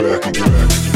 back, get back.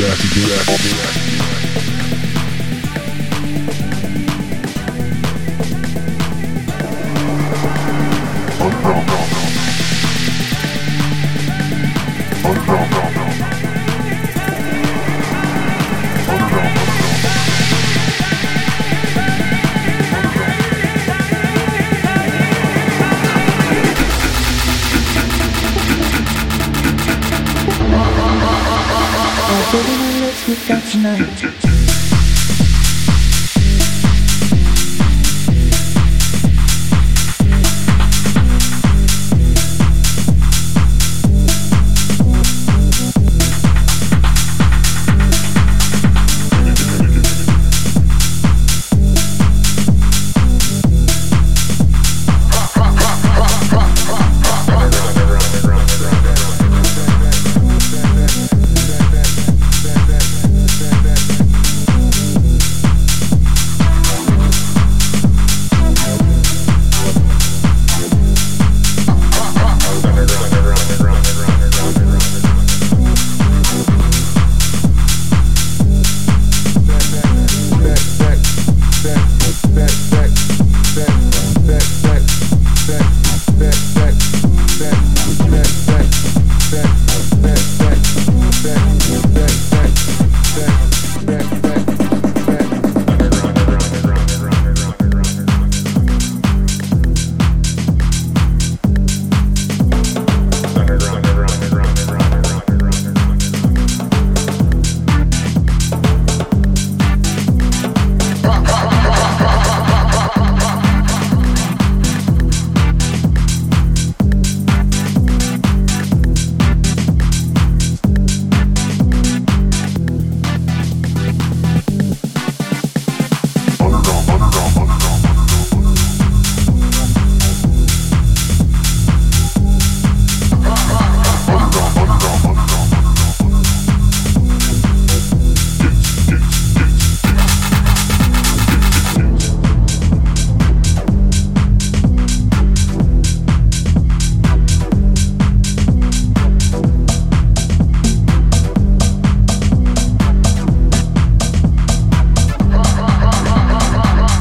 back again. So when I let you tonight.